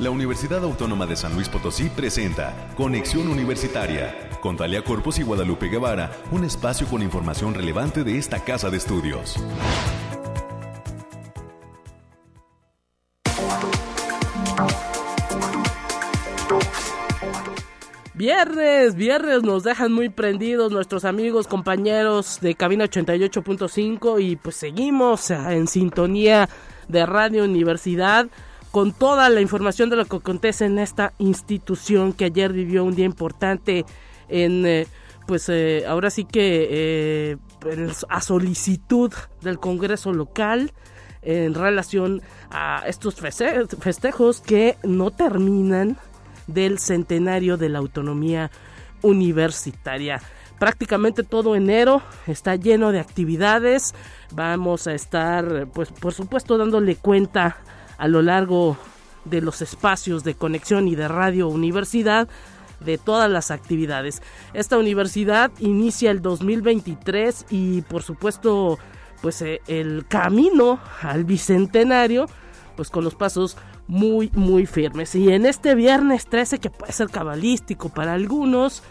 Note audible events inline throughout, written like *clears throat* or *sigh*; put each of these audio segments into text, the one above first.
la Universidad Autónoma de San Luis Potosí presenta Conexión Universitaria con Talia Corpus y Guadalupe Guevara, un espacio con información relevante de esta casa de estudios. Viernes, viernes nos dejan muy prendidos nuestros amigos, compañeros de Cabina 88.5 y pues seguimos en sintonía de Radio Universidad con toda la información de lo que acontece en esta institución que ayer vivió un día importante en eh, pues eh, ahora sí que eh, a solicitud del Congreso local en relación a estos festejos que no terminan del centenario de la autonomía universitaria. Prácticamente todo enero está lleno de actividades. Vamos a estar, pues por supuesto, dándole cuenta a lo largo de los espacios de conexión y de radio universidad de todas las actividades. Esta universidad inicia el 2023 y por supuesto pues eh, el camino al bicentenario pues con los pasos muy, muy firmes. Y en este viernes 13, que puede ser cabalístico para algunos,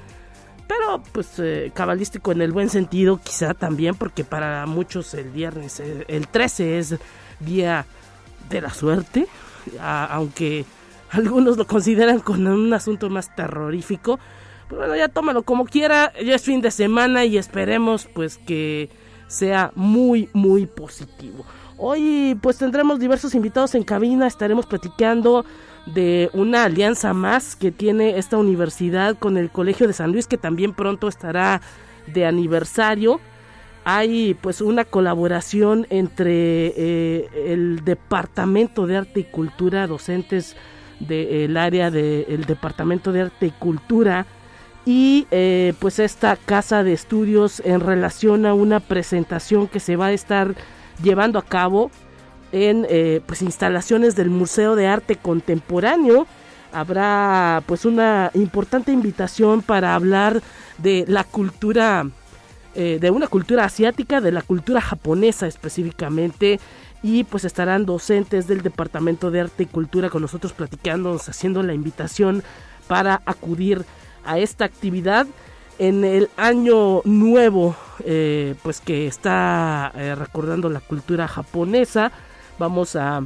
pero pues eh, cabalístico en el buen sentido, quizá también, porque para muchos el viernes, eh, el 13 es día de la suerte, aunque algunos lo consideran con un asunto más terrorífico. Pues bueno, ya tómalo como quiera, ya es fin de semana y esperemos pues que sea muy, muy positivo. Hoy pues tendremos diversos invitados en cabina, estaremos platicando de una alianza más que tiene esta universidad con el Colegio de San Luis que también pronto estará de aniversario. Hay pues una colaboración entre eh, el Departamento de Arte y Cultura, docentes del área del Departamento de Arte y Cultura y eh, pues esta casa de estudios en relación a una presentación que se va a estar llevando a cabo en eh, pues instalaciones del Museo de Arte Contemporáneo. Habrá pues una importante invitación para hablar de la cultura, eh, de una cultura asiática, de la cultura japonesa específicamente. Y pues estarán docentes del Departamento de Arte y Cultura con nosotros platicándonos, haciendo la invitación para acudir a esta actividad en el año nuevo, eh, pues que está eh, recordando la cultura japonesa, vamos a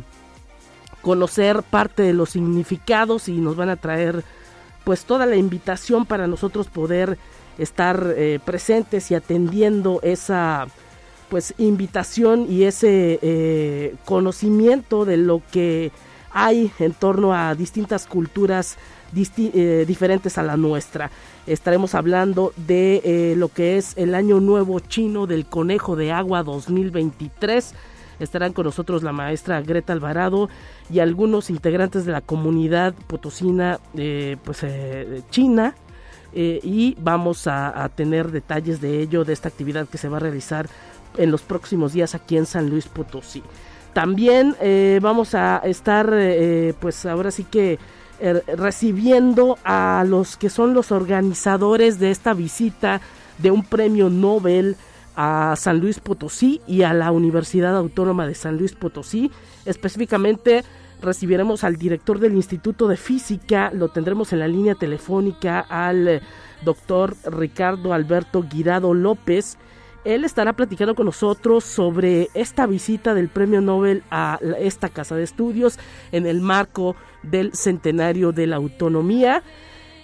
conocer parte de los significados y nos van a traer pues toda la invitación para nosotros poder estar eh, presentes y atendiendo esa pues invitación y ese conocimiento de lo que hay en torno a distintas culturas diferentes a la nuestra estaremos hablando de eh, lo que es el año nuevo chino del conejo de agua 2023. Estarán con nosotros la maestra Greta Alvarado y algunos integrantes de la comunidad potosina eh, pues, eh, y vamos a, tener detalles de ello, de esta actividad que se va a realizar en los próximos días aquí en San Luis Potosí. También vamos a estar, pues ahora sí que recibiendo a los que son los organizadores de esta visita de un premio Nobel a San Luis Potosí y a la Universidad Autónoma de San Luis Potosí. Específicamente recibiremos al director del Instituto de Física, lo tendremos en la línea telefónica al eh, doctor Ricardo Alberto Guirado López. Él estará platicando con nosotros sobre esta visita del Premio Nobel a esta casa de estudios en el marco del centenario de la autonomía.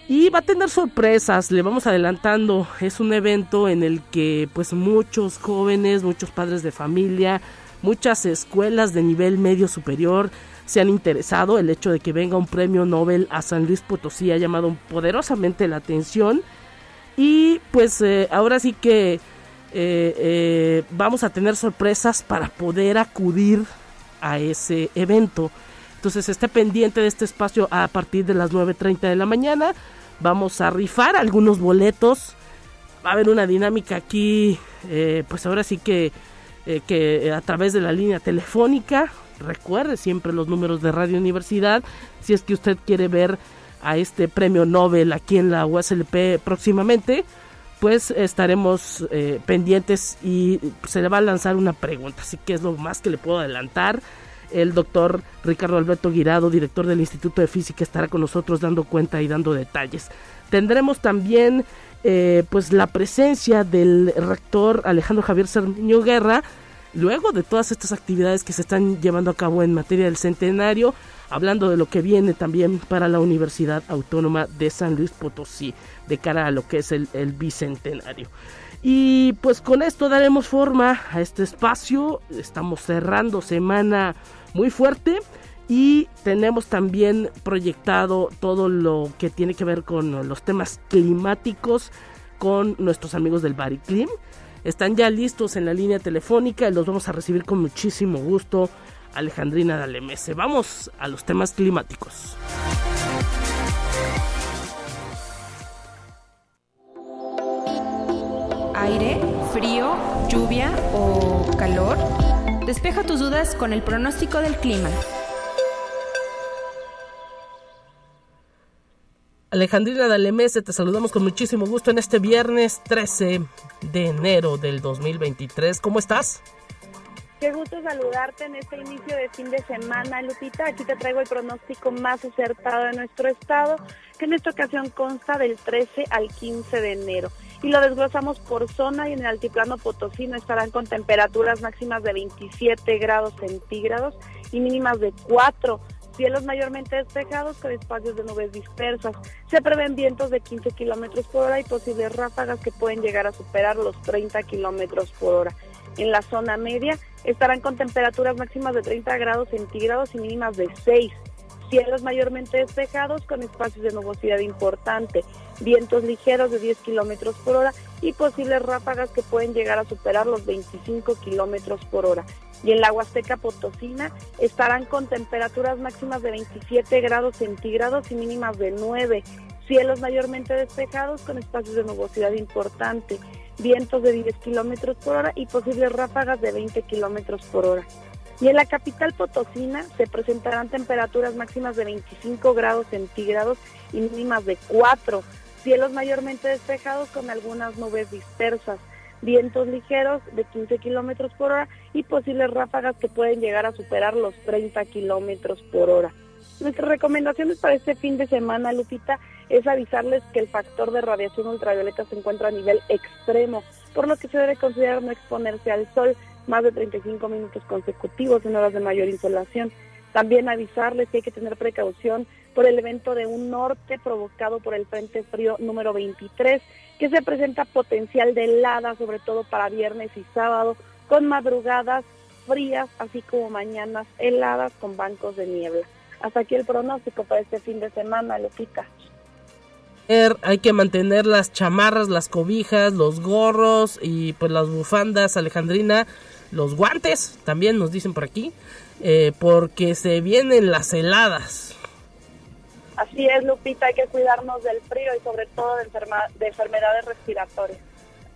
Y va a tener sorpresas, le vamos adelantando. Es un evento en el que pues muchos jóvenes, muchos padres de familia, muchas escuelas de nivel medio superior se han interesado. El hecho de que venga un premio Nobel a San Luis Potosí ha llamado poderosamente la atención. Y pues eh, ahora sí que eh, eh, vamos a tener sorpresas para poder acudir a ese evento. Entonces esté pendiente de este espacio a partir de las 9.30 de la mañana. Vamos a rifar algunos boletos. Va a haber una dinámica aquí, pues ahora sí que, que a través de la línea telefónica. Recuerde siempre los números de Radio Universidad. Si es que usted quiere ver a este premio Nobel aquí en la USLP próximamente, pues estaremos eh, pendientes y se le va a lanzar una pregunta. Así que es lo más que le puedo adelantar El doctor Ricardo Alberto Guirado, director del Instituto de Física, estará con nosotros dando cuenta y dando detalles. Tendremos también eh, pues la presencia del rector Alejandro Javier Cermeño Guerra, luego de todas estas actividades que se están llevando a cabo en materia del centenario, hablando de lo que viene también para la Universidad Autónoma de San Luis Potosí, de cara a lo que es el, bicentenario. Y pues con esto daremos forma a este espacio, estamos cerrando semana muy fuerte y tenemos también proyectado todo lo que tiene que ver con los temas climáticos con nuestros amigos del Bariclim. Están ya listos en la línea telefónica y los vamos a recibir con muchísimo gusto. Alejandrina Dalemese. Vamos a los temas climáticos. Aire, frío, lluvia o calor. Despeja tus dudas con el pronóstico del clima. Alejandrina Dalemese, te saludamos con muchísimo gusto en este viernes 13 de enero del 2023. ¿Cómo estás? Qué gusto saludarte en este inicio de fin de semana, Lupita. Aquí te traigo el pronóstico más acertado de nuestro estado, que en esta ocasión consta del 13 al 15 de enero. Y lo desglosamos por zona y en el altiplano potosino estarán con temperaturas máximas de 27 grados centígrados y mínimas de 4 cielos mayormente despejados con espacios de nubes dispersas. Se prevén vientos de 15 kilómetros por hora y posibles ráfagas que pueden llegar a superar los 30 kilómetros por hora. En la zona media estarán con temperaturas máximas de 30 grados centígrados y mínimas de 6. Cielos mayormente despejados con espacios de nubosidad importante, vientos ligeros de 10 kilómetros por hora y posibles ráfagas que pueden llegar a superar los 25 kilómetros por hora y en la Huasteca Potosina estarán con temperaturas máximas de 27 grados centígrados y mínimas de 9. Cielos mayormente despejados con espacios de nubosidad importante, vientos de 10 kilómetros por hora y posibles ráfagas de 20 kilómetros por hora. Y en la capital Potosina se presentarán temperaturas máximas de 25 grados centígrados y mínimas de 4. Cielos mayormente despejados con algunas nubes dispersas vientos ligeros de 15 kilómetros por hora y posibles ráfagas que pueden llegar a superar los 30 kilómetros por hora. Nuestras recomendaciones para este fin de semana, Lupita, es avisarles que el factor de radiación ultravioleta se encuentra a nivel extremo, por lo que se debe considerar no exponerse al sol más de 35 minutos consecutivos en horas de mayor insolación. También avisarles que hay que tener precaución por el evento de un norte provocado por el Frente Frío número 23 que se presenta potencial de helada, sobre todo para viernes y sábado, con madrugadas frías, así como mañanas heladas con bancos de niebla. Hasta aquí el pronóstico para este fin de semana, Lupita. Hay que mantener las chamarras, las cobijas, los gorros y pues las bufandas, Alejandrina, los guantes, también nos dicen por aquí, eh, porque se vienen las heladas. Así es, Lupita, hay que cuidarnos del frío y sobre todo de, enfermedades respiratorias.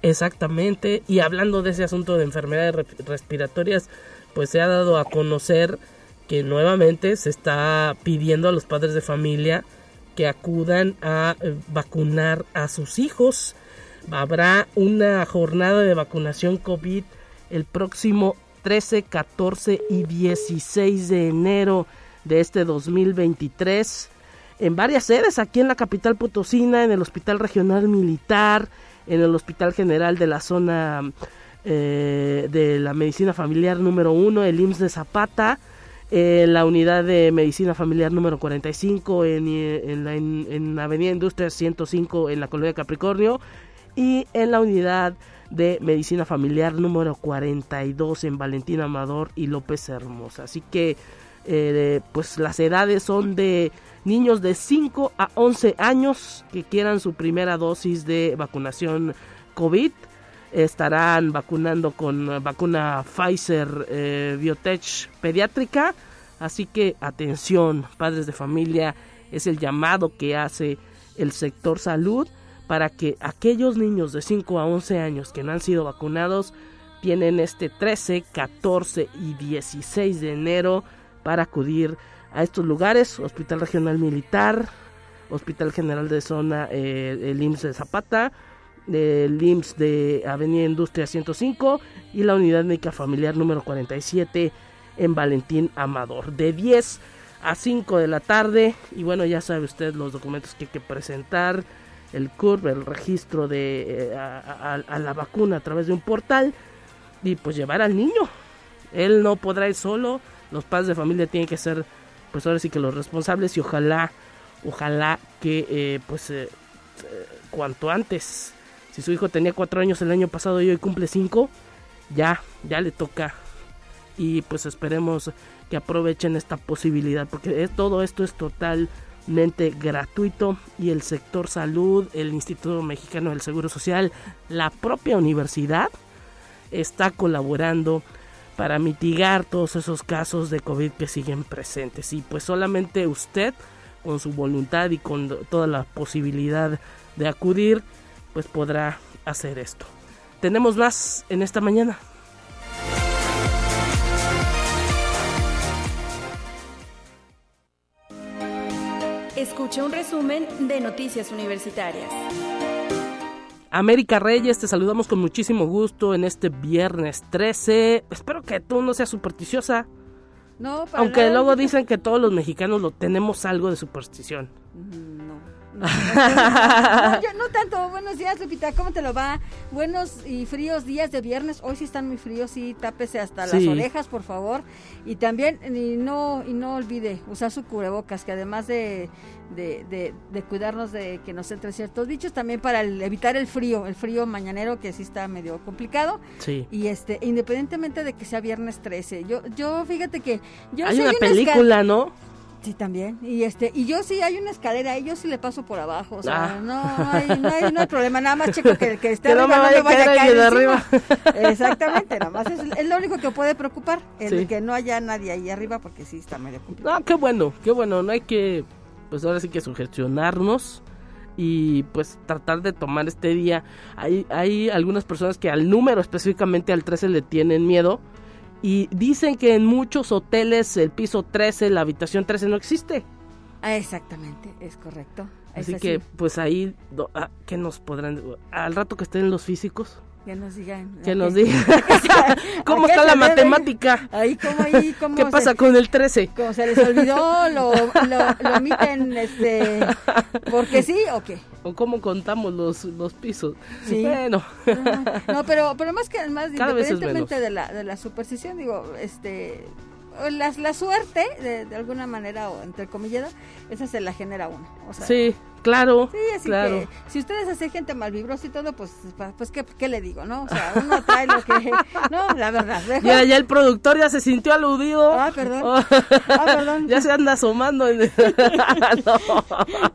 Exactamente, y hablando de ese asunto de enfermedades respiratorias, pues se ha dado a conocer que nuevamente se está pidiendo a los padres de familia que acudan a eh, vacunar a sus hijos. Habrá una jornada de vacunación COVID el próximo 13, 14 y 16 de enero de este 2023 en varias sedes, aquí en la capital potosina, en el Hospital Regional Militar, en el Hospital General de la zona eh, de la Medicina Familiar número 1, el IMSS de Zapata, en la unidad de Medicina Familiar número 45, en, en, la, en, la Avenida Industria 105 en la Colonia Capricornio, y en la unidad de Medicina Familiar número 42 en Valentín Amador y López Hermosa. Así que, eh, pues las edades son de niños de 5 a 11 años que quieran su primera dosis de vacunación COVID. Estarán vacunando con vacuna Pfizer eh, Biotech pediátrica. Así que atención, padres de familia, es el llamado que hace el sector salud para que aquellos niños de 5 a 11 años que no han sido vacunados tienen este 13, 14 y 16 de enero para acudir a estos lugares, Hospital Regional Militar, Hospital General de Zona, eh, el IMSS de Zapata, el IMSS de Avenida Industria 105 y la Unidad Médica Familiar número 47 en Valentín Amador. De 10 a 5 de la tarde. Y bueno, ya sabe usted los documentos que hay que presentar. El CURB, el registro de eh, a, la vacuna a través de un portal. Y pues llevar al niño. Él no podrá ir solo. Los padres de familia tienen que ser, pues ahora sí que los responsables. Y ojalá, ojalá que eh, pues eh, cuanto antes. Si su hijo tenía 4 años el año pasado y hoy cumple 5, ya, ya le toca. Y pues esperemos que aprovechen esta posibilidad, porque todo esto es gratuito y el sector salud, el Instituto Mexicano del Seguro Social, la propia universidad está colaborando para mitigar todos esos casos de COVID que siguen presentes. Y pues solamente usted, con su voluntad y con toda la posibilidad de acudir, pues podrá hacer esto. Tenemos más en esta mañana. Escucha un resumen de Noticias Universitarias. América Reyes, te saludamos con muchísimo gusto en este viernes 13. Espero que tú no seas supersticiosa. No, Aunque luego dicen que todos los mexicanos lo tenemos algo de superstición. No, *laughs* no, tanto. Buenos días, Lupita. ¿Cómo te lo va? Buenos y fríos días de viernes. Hoy sí están muy fríos, sí, tápese hasta las orejas, por favor. Y también, y no, y no olvide usar su cubrebocas, que además de, de, de, cuidarnos de que nos entren ciertos bichos, también para evitar el frío, el frío mañanero, que sí está medio complicado. Sí. Y este, independientemente de que sea viernes 13. Yo, yo fíjate que. Yo Hay una película, ¿no? Sí, también. Y este y yo sí hay una escalera y yo sí le paso por abajo. O sea, ah. no, hay, no, hay, no, hay, problema. Nada más checo que, que *laughs* esté arriba no me vaya, a caer de arriba. *laughs* Exactamente, nada más es, es, lo único que puede preocupar. El que no haya nadie ahí arriba porque sí está medio complicado. Ah, qué bueno, qué bueno. No hay que, pues ahora sí que sugestionarnos y pues tratar de tomar este día. Hay, hay algunas personas que al número, específicamente al 13, le tienen miedo y dicen que en muchos hoteles el piso 13, la habitación 13 no existe. Ah, exactamente, es correcto. Así, que pues ahí, ah, ¿qué nos podrán? Al rato que estén los físicos, que nos digan. Que nos digan. ¿Cómo está la matemática? Ahí, ¿cómo, ahí, *laughs* cómo ¿Qué pasa con el 13? Como se les olvidó, lo, lo, omiten, este, porque sí o qué. O cómo contamos los, los pisos. Sí. Bueno. No, pero, pero más que más, independientemente de la, de la superstición, digo, este, la, la suerte, de, de, alguna manera, o entre comillas, esa se la genera uno. O sea, sí. Claro. Sí, así que si ustedes hacen gente malvibrosa y todo, pues, pues ¿qué, ¿qué, le digo, no? O sea, uno trae lo que... *laughs* No, la verdad. Ya, ya el productor ya se sintió aludido. Ah, perdón. Oh. Ah, perdón. *laughs* ya se anda asomando. *laughs* no.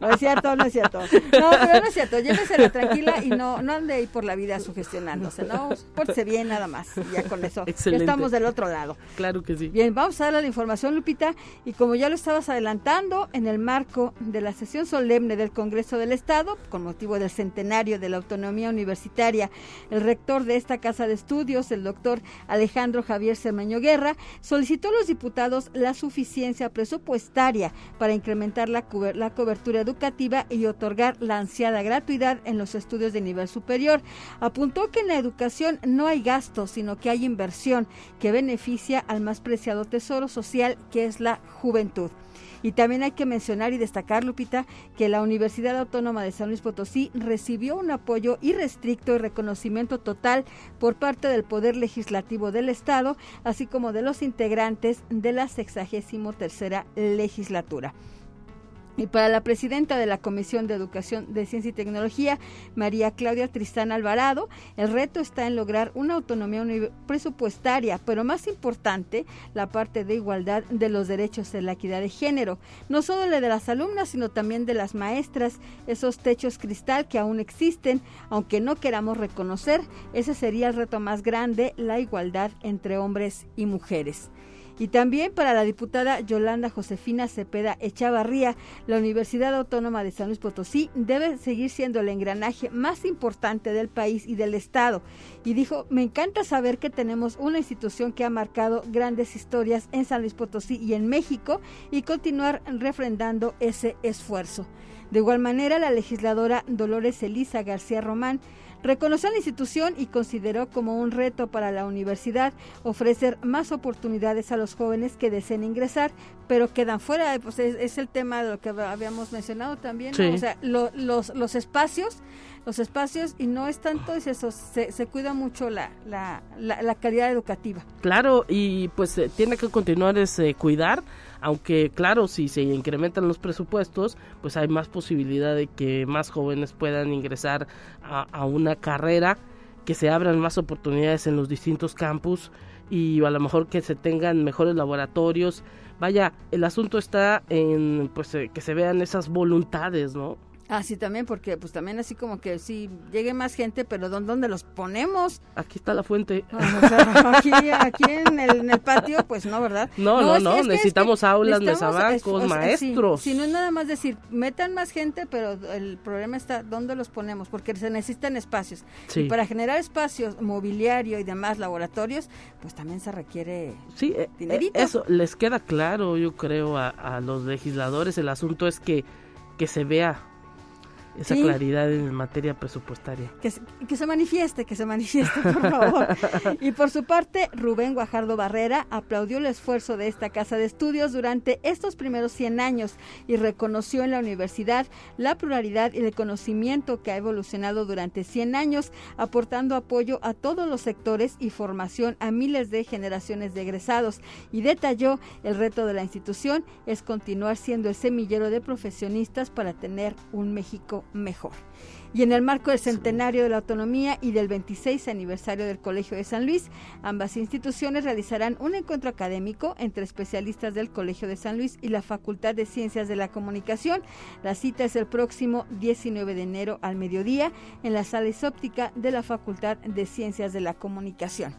no. es cierto, no es cierto. No, pero no es cierto. Llévesela tranquila y no, no ande ahí por la vida sugestionándose, ¿no? Pórtese bien nada más. Ya con eso. Excelente. Ya estamos del otro lado. Claro que sí. Bien, vamos a darle la información, Lupita. Y como ya lo estabas adelantando, en el marco de la sesión solemne del Congreso del Estado, con motivo del centenario de la autonomía universitaria. El rector de esta casa de estudios, el doctor Alejandro Javier Cermeño Guerra, solicitó a los diputados la suficiencia presupuestaria para incrementar la, la cobertura educativa y otorgar la ansiada gratuidad en los estudios de nivel superior. Apuntó que en la educación no hay gasto, sino que hay inversión que beneficia al más preciado tesoro social que es la juventud. Y también hay que mencionar y destacar, Lupita, que la Universidad Autónoma de San Luis Potosí recibió un apoyo irrestricto y reconocimiento total por parte del Poder Legislativo del Estado, así como de los integrantes de la 63 legislatura. Y para la presidenta de la Comisión de Educación de Ciencia y Tecnología, María Claudia Tristán Alvarado, el reto está en lograr una autonomía presupuestaria, pero más importante, la parte de igualdad de los derechos de la equidad de género, no solo la de las alumnas, sino también de las maestras, esos techos cristal que aún existen, aunque no queramos reconocer, ese sería el reto más grande, la igualdad entre hombres y mujeres. Y también para la diputada Yolanda Josefina Cepeda Echavarría, la Universidad Autónoma de San Luis Potosí debe seguir siendo el engranaje más importante del país y del Estado. Y dijo, me encanta saber que tenemos una institución que ha marcado grandes historias en San Luis Potosí y en México y continuar refrendando ese esfuerzo. De igual manera, la legisladora Dolores Elisa García Román Reconoció la institución y consideró como un reto para la universidad ofrecer más oportunidades a los jóvenes que deseen ingresar, pero quedan fuera. Pues es, el tema de lo que habíamos mencionado también. O sea, los, los espacios los espacios y no es tanto es eso, se, se cuida mucho la, la, la, calidad educativa. Claro, y pues eh, tiene que continuar ese cuidar, aunque claro, si se incrementan los presupuestos, pues hay más posibilidad de que más jóvenes puedan ingresar a, una carrera, que se abran más oportunidades en los distintos campus y a lo mejor que se tengan mejores laboratorios. Vaya, el asunto está en pues eh, que se vean esas voluntades, ¿no? Ah, sí, también, porque pues también así como que sí, llegue más gente, pero ¿dónde, los ponemos? Aquí está la fuente. Ah, *laughs* aquí, aquí en, el, patio, pues no, ¿verdad? No, no, no, necesitamos aulas, mesabancos, maestros. Si no es nada más decir, metan más gente, pero el problema está dónde los ponemos, porque se necesitan espacios. Y para generar espacios, mobiliario y demás laboratorios, pues también se requiere sí, eh, dinerito. eso les queda claro, yo creo, a, a los legisladores. El asunto es que, que se vea esa claridad en materia presupuestaria. Que, que, se manifieste, que se manifieste, por favor. *laughs* y por su parte, Rubén Guajardo Barrera aplaudió el esfuerzo de esta casa de estudios durante estos primeros 100 años y reconoció en la universidad la pluralidad y el conocimiento que ha evolucionado durante 100 años, aportando apoyo a todos los sectores y formación a miles de generaciones de egresados. Y detalló el reto de la institución es continuar siendo el semillero de profesionistas para tener un México mejor. Y en el marco del centenario de la autonomía y del 26 aniversario del Colegio de San Luis, ambas instituciones realizarán un encuentro académico entre especialistas del Colegio de San Luis y la Facultad de Ciencias de la Comunicación. La cita es el próximo 19 de enero al mediodía en la sala isóptica de la Facultad de Ciencias de la Comunicación.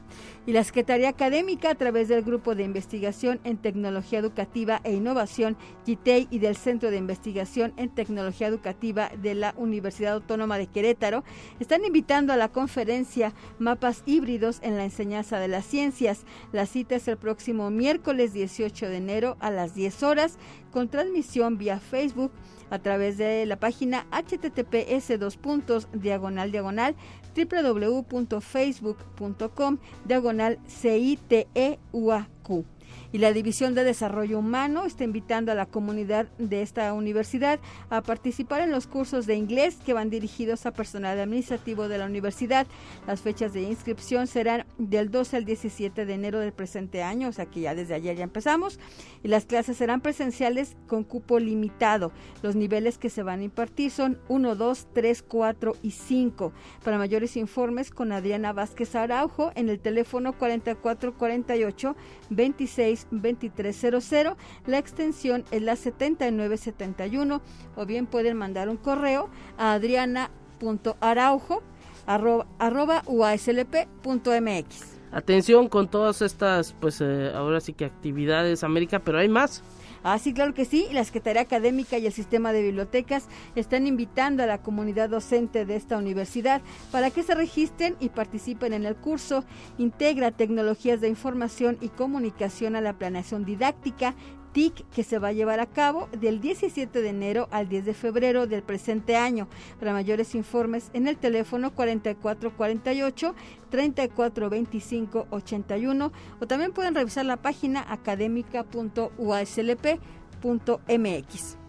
Y la Secretaría Académica, a través del Grupo de Investigación en Tecnología Educativa e Innovación, GITEI, y del Centro de Investigación en Tecnología Educativa de la Universidad Autónoma de Querétaro están invitando a la conferencia Mapas Híbridos en la Enseñanza de las Ciencias. La cita es el próximo miércoles 18 de enero a las 10 horas con transmisión vía Facebook a través de la página https dos puntos diagonal diagonal www.facebook.com diagonal CITEUAQ y la División de Desarrollo Humano está invitando a la comunidad de esta universidad a participar en los cursos de inglés que van dirigidos a personal administrativo de la universidad. Las fechas de inscripción serán del 12 al 17 de enero del presente año, o sea que ya desde ayer ya empezamos, y las clases serán presenciales con cupo limitado. Los niveles que se van a impartir son 1, 2, 3, 4 y 5. Para mayores informes con Adriana Vázquez Araujo en el teléfono 4448 26 2300. La extensión es la 7971 o bien pueden mandar un correo a adriana.araujo arroba, uaslp.mx. Atención con todas estas, pues eh, ahora sí que actividades, América, pero hay más. Ah, sí, claro que sí. La Secretaría Académica y el Sistema de Bibliotecas están invitando a la comunidad docente de esta universidad para que se registren y participen en el curso Integra Tecnologías de Información y Comunicación a la Planeación Didáctica TIC que se va a llevar a cabo del 17 de enero al 10 de febrero del presente año. Para mayores informes en el teléfono 4448 3425 81 o también pueden revisar la página académica.uaslp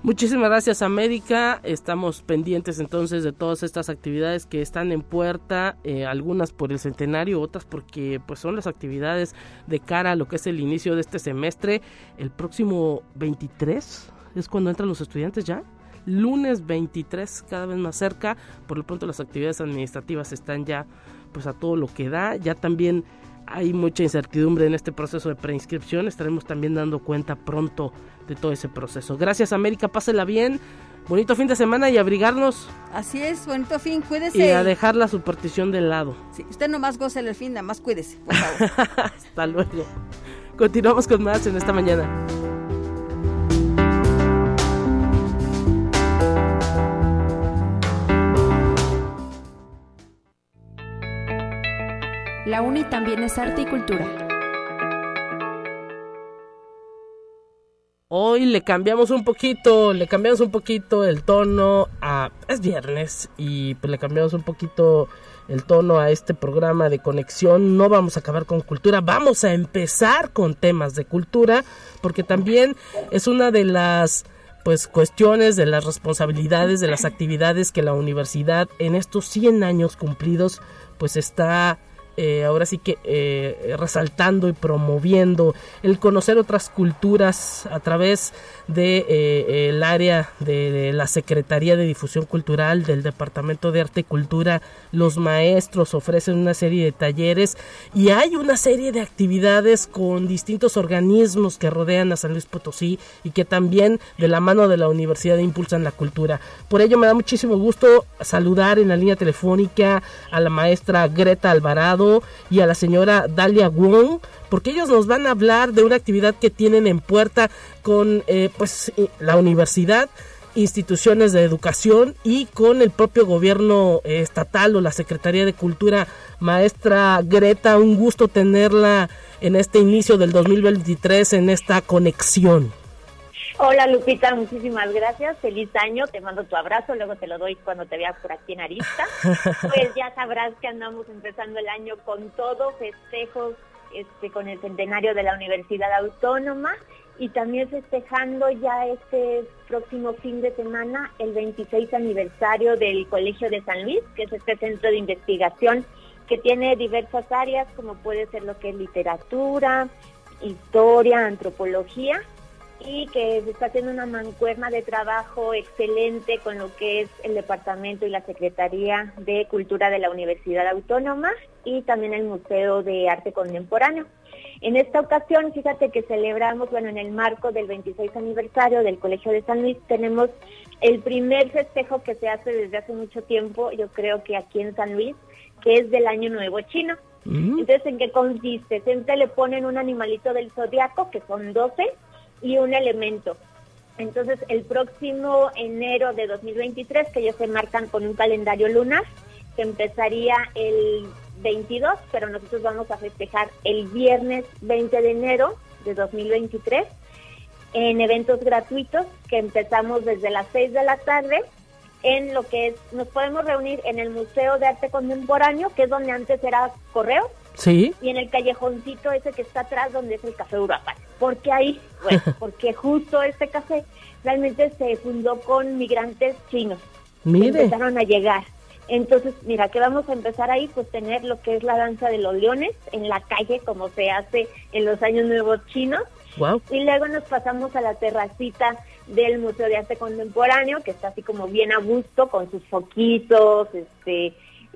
Muchísimas gracias América, estamos pendientes entonces de todas estas actividades que están en puerta, eh, algunas por el centenario, otras porque pues son las actividades de cara a lo que es el inicio de este semestre, el próximo 23 es cuando entran los estudiantes ya. Lunes 23, cada vez más cerca. Por lo pronto las actividades administrativas están ya pues a todo lo que da. Ya también hay mucha incertidumbre en este proceso de preinscripción. Estaremos también dando cuenta pronto de todo ese proceso. Gracias América, pásela bien. Bonito fin de semana y abrigarnos. Así es, bonito fin, cuídese. Y a dejar la superstición de lado. Sí, usted nomás goce el fin, nada más cuídese, por favor. *laughs* Hasta luego. Continuamos con más en esta mañana. La UNI también es arte y cultura. hoy le cambiamos un poquito, le cambiamos un poquito el tono a... Es viernes y pues le cambiamos un poquito el tono a este programa de conexión. No vamos a acabar con cultura, vamos a empezar con temas de cultura porque también es una de las pues cuestiones de las responsabilidades de las actividades que la universidad en estos 100 años cumplidos pues está eh, ahora sí que eh, resaltando y promoviendo el conocer otras culturas a través de eh, el área de, la Secretaría de Difusión Cultural del Departamento de Arte y Cultura los maestros ofrecen una serie de talleres y hay una serie de actividades con distintos organismos que rodean a San Luis Potosí y que también de la mano de la universidad impulsan la cultura. Por ello me da muchísimo gusto saludar en la línea telefónica a la maestra Greta Alvarado y a la señora Dalia Wong, porque ellos nos van a hablar de una actividad que tienen en puerta con eh, pues la universidad instituciones de educación y con el propio gobierno eh, estatal o la Secretaría de Cultura. Maestra Greta, un gusto tenerla en este inicio del 2023 en esta conexión. Hola Lupita, muchísimas gracias. Feliz año. Te mando tu abrazo. Luego te lo doy cuando te vea por aquí en Arista. *laughs* Pues ya sabrás que andamos empezando el año con todo, festejos este, con el centenario de la Universidad Autónoma y también festejando ya este próximo fin de semana el 26 aniversario del Colegio de San Luis, que es este centro de investigación que tiene diversas áreas como puede ser lo que es literatura, historia, antropología y que se está haciendo una mancuerna de trabajo excelente con lo que es el departamento y la Secretaría de Cultura de la Universidad Autónoma y también el Museo de Arte Contemporáneo. En esta ocasión, fíjate que celebramos, bueno, en el marco del 26 aniversario del Colegio de San Luis, tenemos el primer festejo que se hace desde hace mucho tiempo, yo creo que aquí en San Luis, que es del Año Nuevo Chino. Mm. Entonces, ¿en qué consiste? Siempre le ponen un animalito del zodiaco, que son 12, y un elemento. Entonces, el próximo enero de 2023, que ellos se marcan con un calendario lunar, que empezaría el 22, pero nosotros vamos a festejar el viernes 20 de enero de 2023 en eventos gratuitos que empezamos desde las 6 de la tarde en lo que es, nos podemos reunir en el Museo de Arte Contemporáneo, que es donde antes era Correo, Sí. Y en el callejoncito ese que está atrás donde es el Café Uruapan. ¿Por qué ahí? Bueno, *laughs* porque justo este café realmente se fundó con migrantes chinos. Mire. empezaron a llegar. Entonces, mira, que vamos a empezar ahí, pues tener lo que es la danza de los leones en la calle, como se hace en los años nuevos chinos. Wow. Y luego nos pasamos a la terracita del Museo de Arte Contemporáneo, que está así como bien a gusto, con sus foquitos, este,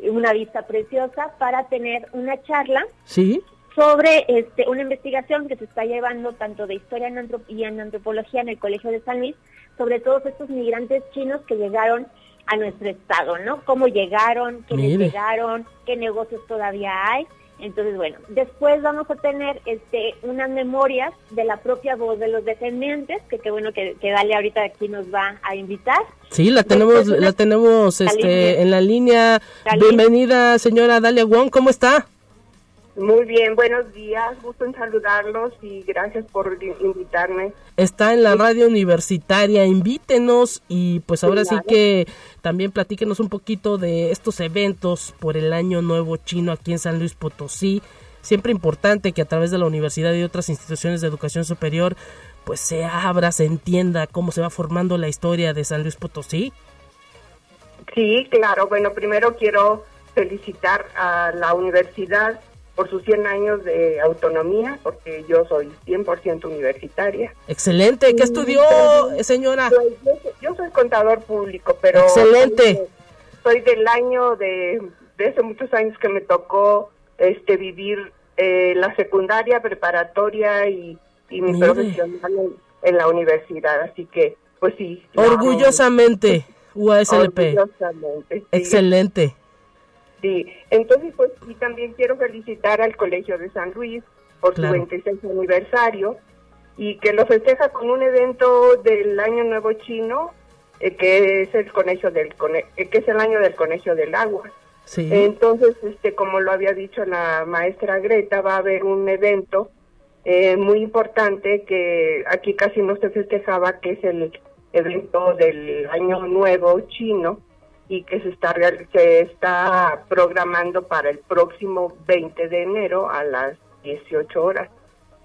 una vista preciosa para tener una charla ¿Sí? Sobre este, una investigación que se está llevando tanto de historia y en antropología en el Colegio de San Luis sobre todos estos migrantes chinos que llegaron a nuestro estado, ¿no? Cómo llegaron, quiénes llegaron, qué negocios todavía hay entonces, bueno, después vamos a tener este unas memorias de la propia voz de los descendientes, que qué bueno que, que Dale ahorita aquí nos va a invitar. Sí, la tenemos, la tenemos este, en la línea. Bienvenida, señora Dalia Wong, ¿cómo está? Muy bien, buenos días, gusto en saludarlos y gracias por invitarme. Está en la radio universitaria, invítenos y pues ahora sí que también platíquenos un poquito de estos eventos por el Año Nuevo Chino aquí en San Luis Potosí. Siempre importante que a través de la universidad y otras instituciones de educación superior pues se abra, se entienda cómo se va formando la historia de San Luis Potosí. Sí, claro. Bueno, primero quiero felicitar a la universidad por sus 100 años de autonomía, porque yo soy 100% universitaria. Excelente. ¿Qué estudió, señora? Yo, soy contador público, pero... Excelente. Soy, del año de, de hace muchos años que me tocó este vivir eh, la secundaria, preparatoria y, mi profesional en, la universidad. Así que, pues sí. Orgullosamente, UASLP. Orgullosamente. Excelente. Sí, entonces pues y también quiero felicitar al Colegio de San Luis por su 26 aniversario y que lo festeja con un evento del Año Nuevo Chino eh, que es el colegio del eh, que es el año del colegio del agua. Sí. Entonces, este como lo había dicho la maestra Greta, va a haber un evento eh, muy importante que aquí casi no se festejaba, que es el evento del Año Nuevo chino y que se está, se está programando para el próximo 20 de enero a las 18 horas.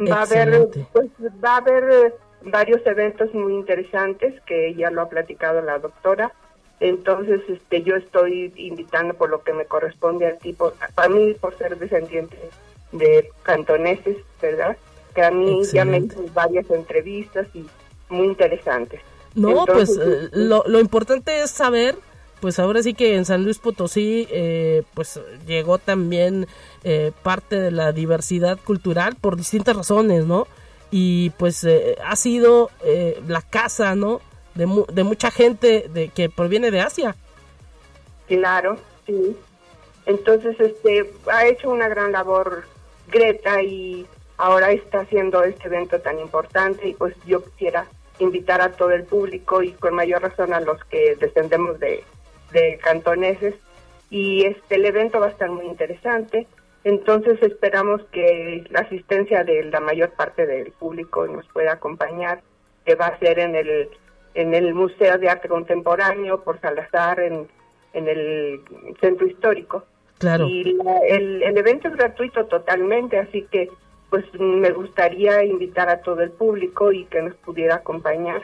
Va a haber, pues, va a haber varios eventos muy interesantes que ya lo ha platicado la doctora. Entonces, este, yo estoy invitando por lo que me corresponde a ti, por, para mí por ser descendiente de cantoneses, ¿verdad? Que a mí ya me hizo varias entrevistas y muy interesantes. No, pues eh, lo, lo importante es saber pues ahora sí que en San Luis Potosí eh, pues llegó también eh, parte de la diversidad cultural por distintas razones, ¿no? Y pues eh, ha sido la casa, ¿no? De, de mucha gente de, que proviene de Asia. Claro, sí. Entonces, este, ha hecho una gran labor Greta y ahora está haciendo este evento tan importante y pues yo quisiera invitar a todo el público y con mayor razón a los que descendemos de, de cantoneses y este el evento va a estar muy interesante. Entonces esperamos que la asistencia de la mayor parte del público nos pueda acompañar, que va a ser en el en el Museo de Arte Contemporáneo por Salazar en, en el Centro Histórico. Claro. Y el, el evento es gratuito totalmente, así que pues me gustaría invitar a todo el público y que nos pudiera acompañar.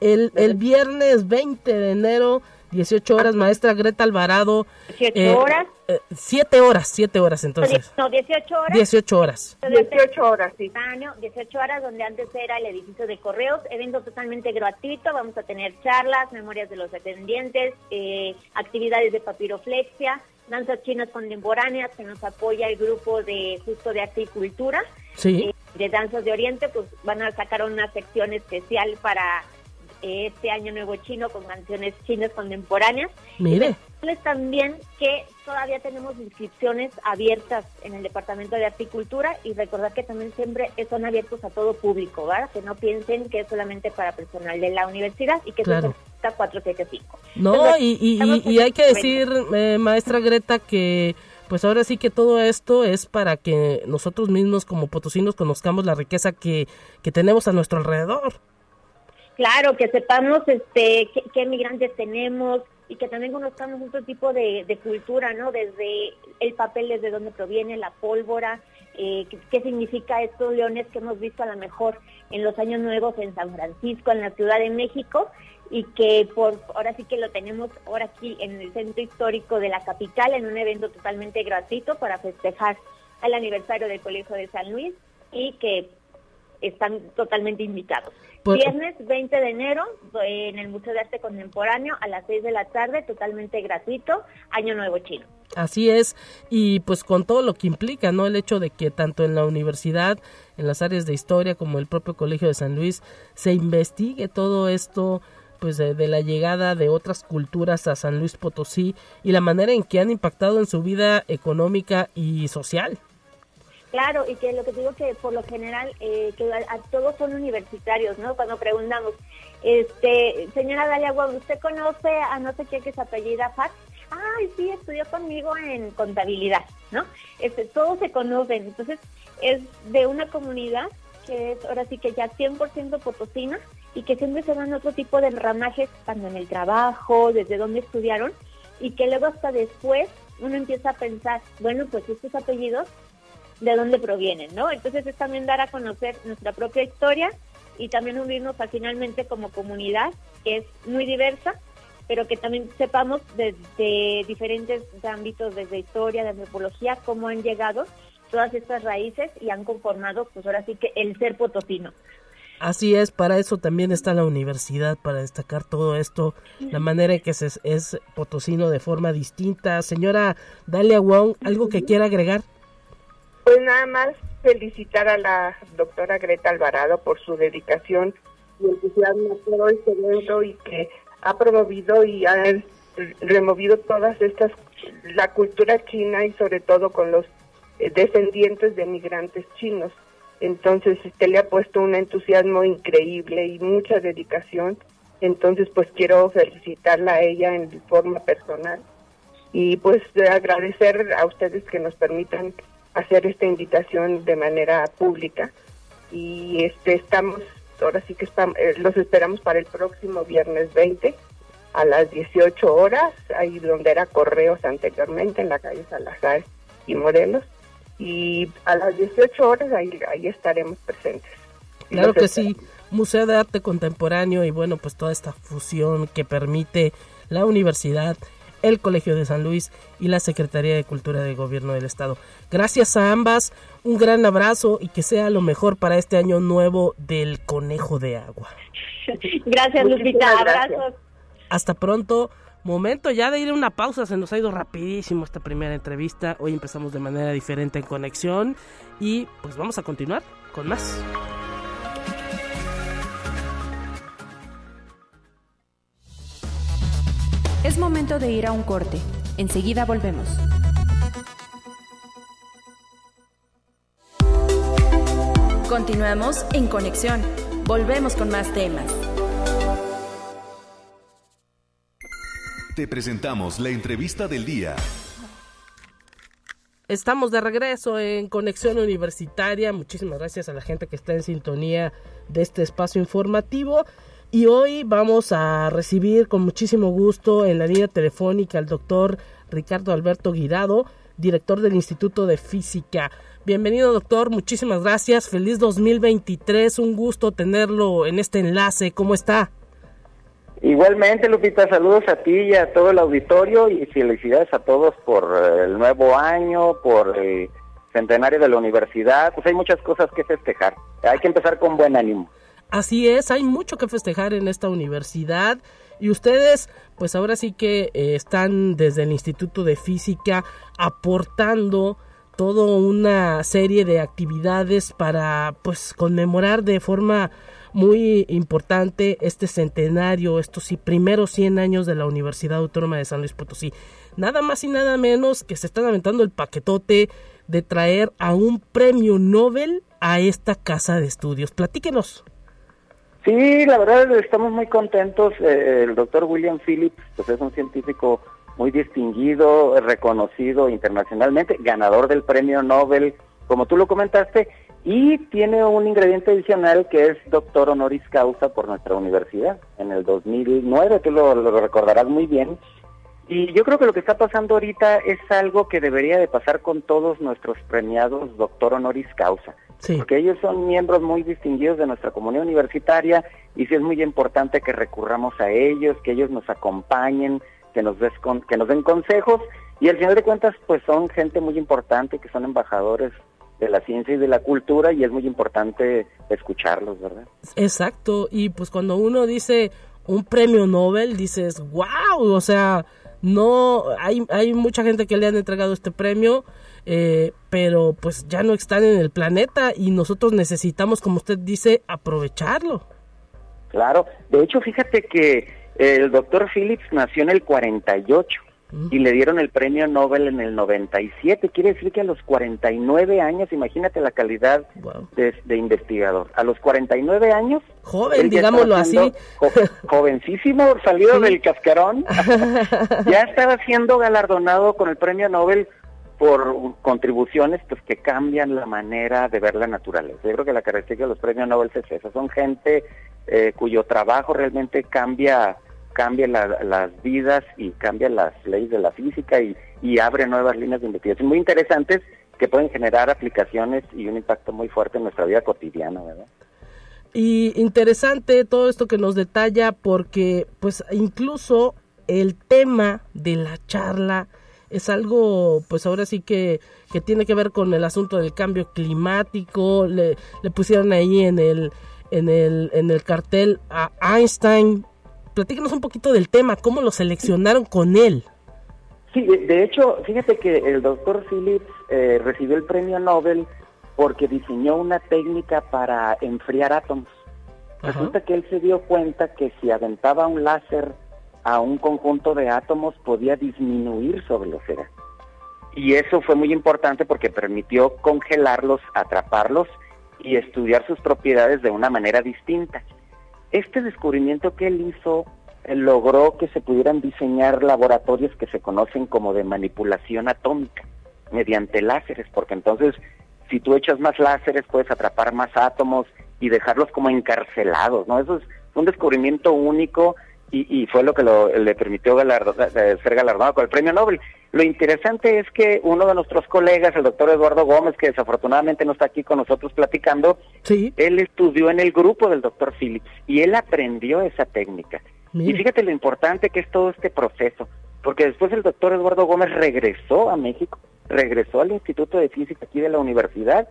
El, el viernes 20 de enero 18 horas, maestra Greta Alvarado. ¿7 eh, horas? 7 eh, horas, 7 horas entonces. No, 18 horas. 18 horas. 18 horas, sí. 18 horas donde antes era el edificio de correos, evento totalmente gratuito, vamos a tener charlas, memorias de los atendientes, eh, actividades de papiroflexia, danzas chinas contemporáneas que nos apoya el grupo de justo de arte y cultura. Sí. de danzas de Oriente, pues van a sacar una sección especial para este año nuevo chino con canciones chinas contemporáneas. Mire. Y también que todavía tenemos inscripciones abiertas en el Departamento de Articultura y recordar que también siempre son abiertos a todo público, ¿verdad? Que no piensen que es solamente para personal de la universidad y que claro. es 475. No, y, y, y, hay que decir, eh, maestra Greta, que pues ahora sí que todo esto es para que nosotros mismos como potosinos conozcamos la riqueza que, que tenemos a nuestro alrededor. Claro, que sepamos este qué, migrantes tenemos y que también conozcamos otro tipo de, cultura, ¿no? Desde el papel, desde dónde proviene, la pólvora, eh, qué, significa estos leones que hemos visto a lo mejor en los años nuevos en San Francisco, en la Ciudad de México, y que por ahora sí que lo tenemos ahora aquí en el centro histórico de la capital en un evento totalmente gratuito para festejar el aniversario del Colegio de San Luis y que están totalmente invitados. Pues, Viernes 20 de enero en el Museo de Arte Contemporáneo a las 6 de la tarde, totalmente gratuito, Año Nuevo Chino. Así es, y pues con todo lo que implica, ¿no? El hecho de que tanto en la universidad, en las áreas de historia, como el propio Colegio de San Luis, se investigue todo esto, pues de, de, la llegada de otras culturas a San Luis Potosí y la manera en que han impactado en su vida económica y social. Claro, y que lo que digo que por lo general, eh, que a, todos son universitarios, ¿no? Cuando preguntamos, este, señora Dalia ¿usted conoce a no sé qué que se apellida Fat? Ay, sí, estudió conmigo en contabilidad, ¿no? Este, todos se conocen, entonces es de una comunidad que es ahora sí que ya 100% potosina y que siempre se dan otro tipo de ramajes, tanto en el trabajo, desde donde estudiaron, y que luego hasta después uno empieza a pensar, bueno, pues estos apellidos de dónde provienen, ¿no? Entonces es también dar a conocer nuestra propia historia y también unirnos finalmente como comunidad, que es muy diversa, pero que también sepamos desde diferentes ámbitos, desde historia, de antropología, cómo han llegado todas estas raíces y han conformado, pues ahora sí que el ser potosino. Así es, para eso también está la universidad, para destacar todo esto, la manera en que se es potosino de forma distinta. Señora Dalia Wong, ¿algo que quiera agregar? Pues nada más felicitar a la doctora Greta Alvarado por su dedicación y entusiasmo todo este evento y que ha promovido y ha removido todas estas, la cultura china y sobre todo con los eh, descendientes de migrantes chinos. Entonces, este le ha puesto un entusiasmo increíble y mucha dedicación. Entonces, pues quiero felicitarla a ella en forma personal y pues agradecer a ustedes que nos permitan hacer esta invitación de manera pública y este estamos, ahora sí que estamos, eh, los esperamos para el próximo viernes 20 a las 18 horas, ahí donde era Correos anteriormente, en la calle Salazar y Morelos, y a las 18 horas ahí, ahí estaremos presentes. Claro que sí, Museo de Arte Contemporáneo y bueno, pues toda esta fusión que permite la universidad, el Colegio de San Luis y la Secretaría de Cultura del Gobierno del Estado. Gracias a ambas, un gran abrazo y que sea lo mejor para este año nuevo del Conejo de Agua. *laughs* Gracias, Lupita. Abrazos. Hasta pronto. Momento ya de ir a una pausa, se nos ha ido rapidísimo esta primera entrevista. Hoy empezamos de manera diferente en conexión y pues vamos a continuar con más. Es momento de ir a un corte. Enseguida volvemos. Continuamos en conexión. Volvemos con más temas. Te presentamos la entrevista del día. Estamos de regreso en Conexión Universitaria. Muchísimas gracias a la gente que está en sintonía de este espacio informativo. Y hoy vamos a recibir con muchísimo gusto en la línea telefónica al doctor Ricardo Alberto Guirado, director del Instituto de Física. Bienvenido doctor, muchísimas gracias, feliz 2023, un gusto tenerlo en este enlace, ¿cómo está? Igualmente, Lupita, saludos a ti y a todo el auditorio y felicidades a todos por eh, el nuevo año, por el centenario de la universidad. Pues hay muchas cosas que festejar. Hay que empezar con buen ánimo. Así es, hay mucho que festejar en esta universidad y ustedes pues ahora sí que eh, están desde el Instituto de Física aportando toda una serie de actividades para pues conmemorar de forma muy importante este centenario, estos primeros 100 años de la Universidad Autónoma de San Luis Potosí. Nada más y nada menos que se están aventando el paquetote de traer a un premio Nobel a esta casa de estudios. Platíquenos. Sí, la verdad estamos muy contentos. Eh, el doctor William Phillips pues es un científico muy distinguido, reconocido internacionalmente, ganador del premio Nobel, como tú lo comentaste, y tiene un ingrediente adicional que es doctor honoris causa por nuestra universidad en el 2009, tú lo, lo recordarás muy bien. Y yo creo que lo que está pasando ahorita es algo que debería de pasar con todos nuestros premiados doctor honoris causa porque ellos son miembros muy distinguidos de nuestra comunidad universitaria y sí es muy importante que recurramos a ellos, que ellos nos acompañen, que nos, des que nos den consejos. Y al final de cuentas pues son gente muy importante que son embajadores de la ciencia y de la cultura y es muy importante escucharlos, ¿verdad? Exacto, y pues cuando uno dice un premio Nobel dices, wow, o sea, no hay, hay mucha gente que le han entregado este premio eh, pero pues ya no están en el planeta y nosotros necesitamos, como usted dice, aprovecharlo. Claro, de hecho, fíjate que el doctor Phillips nació en el 48 y le dieron el premio Nobel en el 97. Quiere decir que a los 49 años, imagínate la calidad de, investigador. A los 49 años. Joven, digámoslo así. jovencísimo, salido del cascarón. *laughs* ya estaba siendo galardonado con el premio Nobel por contribuciones pues que cambian la manera de ver la naturaleza. Yo creo que la característica de los premios Nobel es esa, son gente eh, cuyo trabajo realmente cambia cambia las vidas y cambia las leyes de la física y, y abre nuevas líneas de investigación muy interesantes que pueden generar aplicaciones y un impacto muy fuerte en nuestra vida cotidiana, ¿verdad? Y interesante todo esto que nos detalla porque pues incluso el tema de la charla es algo, pues ahora sí que, que tiene que ver con el asunto del cambio climático. Le, le pusieron ahí en el, en, el, en el cartel a Einstein. Platícanos un poquito del tema, cómo lo seleccionaron con él. Sí, de, hecho, fíjate que el doctor Phillips eh, recibió el premio Nobel porque diseñó una técnica para enfriar átomos. Resulta que él se dio cuenta que si aventaba un láser a un conjunto de átomos podía disminuir su velocidad. Y eso fue muy importante porque permitió congelarlos, atraparlos y estudiar sus propiedades de una manera distinta. Este descubrimiento que él hizo eh, logró que se pudieran diseñar laboratorios que se conocen como de manipulación atómica mediante láseres, porque entonces si tú echas más láseres puedes atrapar más átomos y dejarlos como encarcelados, ¿no? Eso es un descubrimiento único y, fue lo que le permitió ser galardonado con el premio Nobel. Lo interesante es que uno de nuestros colegas, el doctor Eduardo Gómez, que desafortunadamente no está aquí con nosotros platicando, él estudió en el grupo del doctor Phillips y él aprendió esa técnica. Y fíjate lo importante que es todo este proceso, porque después el doctor Eduardo Gómez regresó a México regresó al Instituto de Física aquí de la universidad